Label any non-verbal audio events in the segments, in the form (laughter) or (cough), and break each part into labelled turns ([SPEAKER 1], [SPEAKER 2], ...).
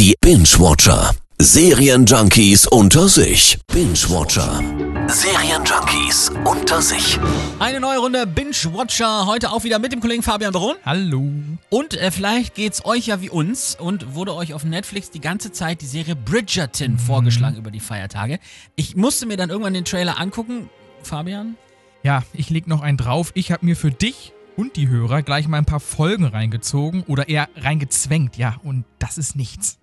[SPEAKER 1] Die Binge-Watcher. Serienjunkies unter sich. Binge-Watcher. Serienjunkies unter sich.
[SPEAKER 2] Eine neue Runde Binge-Watcher. Heute auch wieder mit dem Kollegen Fabian Baron.
[SPEAKER 3] Hallo.
[SPEAKER 2] Und äh, vielleicht geht's euch ja wie uns und wurde euch auf Netflix die ganze Zeit die Serie Bridgerton vorgeschlagen über die Feiertage. Ich musste mir dann irgendwann den Trailer angucken. Fabian?
[SPEAKER 3] Ja, ich leg noch einen drauf. Ich habe mir für dich und die Hörer gleich mal ein paar Folgen reingezogen oder eher reingezwängt, ja, und das ist nichts.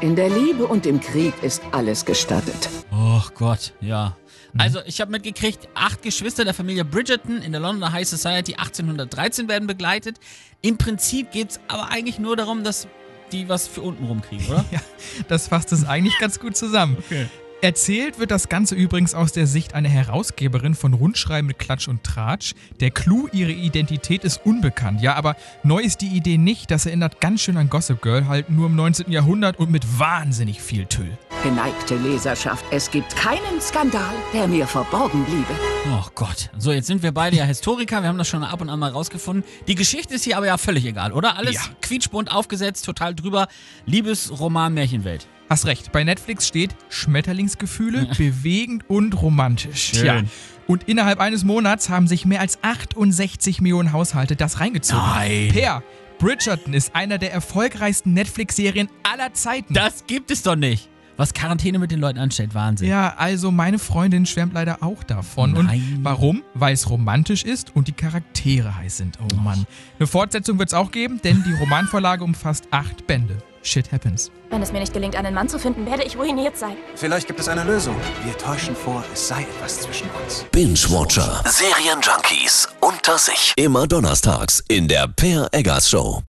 [SPEAKER 4] In der Liebe und im Krieg ist alles gestattet.
[SPEAKER 2] Oh Gott, ja. Also, ich habe mitgekriegt, acht Geschwister der Familie Bridgerton in der Londoner High Society 1813 werden begleitet. Im Prinzip geht's aber eigentlich nur darum, dass die was für unten rumkriegen, oder? (laughs)
[SPEAKER 3] Ja, das fasst es eigentlich ganz gut zusammen.
[SPEAKER 2] Okay.
[SPEAKER 3] Erzählt wird das Ganze übrigens aus der Sicht einer Herausgeberin von Rundschreiben mit Klatsch und Tratsch. Der Clou, ihre Identität ist unbekannt. Ja, aber neu ist die Idee nicht. Das erinnert ganz schön an Gossip Girl, halt nur im 19. Jahrhundert und mit wahnsinnig viel Tüll.
[SPEAKER 4] Geneigte Leserschaft, es gibt keinen Skandal, der mir verborgen bliebe.
[SPEAKER 2] Oh Gott. So, jetzt sind wir beide ja Historiker. Wir haben das schon ab und an mal rausgefunden. Die Geschichte ist hier aber ja völlig egal, oder? Alles
[SPEAKER 3] Ja.
[SPEAKER 2] quietschbunt aufgesetzt, total drüber. Liebesroman, Märchenwelt.
[SPEAKER 3] Hast recht, bei Netflix steht Schmetterlingsgefühle, bewegend und romantisch.
[SPEAKER 2] Schön.
[SPEAKER 3] Tja. Und innerhalb eines Monats haben sich mehr als 68 Millionen Haushalte das reingezogen.
[SPEAKER 2] Nein.
[SPEAKER 3] Per, Bridgerton ist einer der erfolgreichsten Netflix-Serien aller Zeiten.
[SPEAKER 2] Das gibt es doch nicht. Was Quarantäne mit den Leuten anstellt, Wahnsinn.
[SPEAKER 3] ja, also meine Freundin schwärmt leider auch davon.
[SPEAKER 2] Nein.
[SPEAKER 3] Und warum? Weil es romantisch ist und die Charaktere heiß sind. Oh Mann. Eine Fortsetzung wird es auch geben, denn die Romanvorlage umfasst acht Bände. Shit happens.
[SPEAKER 5] Wenn es mir nicht gelingt, einen Mann zu finden, werde ich ruiniert sein.
[SPEAKER 6] Vielleicht gibt es eine Lösung. Wir täuschen vor, es sei etwas zwischen uns.
[SPEAKER 1] Binge-Watcher. Serienjunkies unter sich. Immer donnerstags in der Per Eggers Show.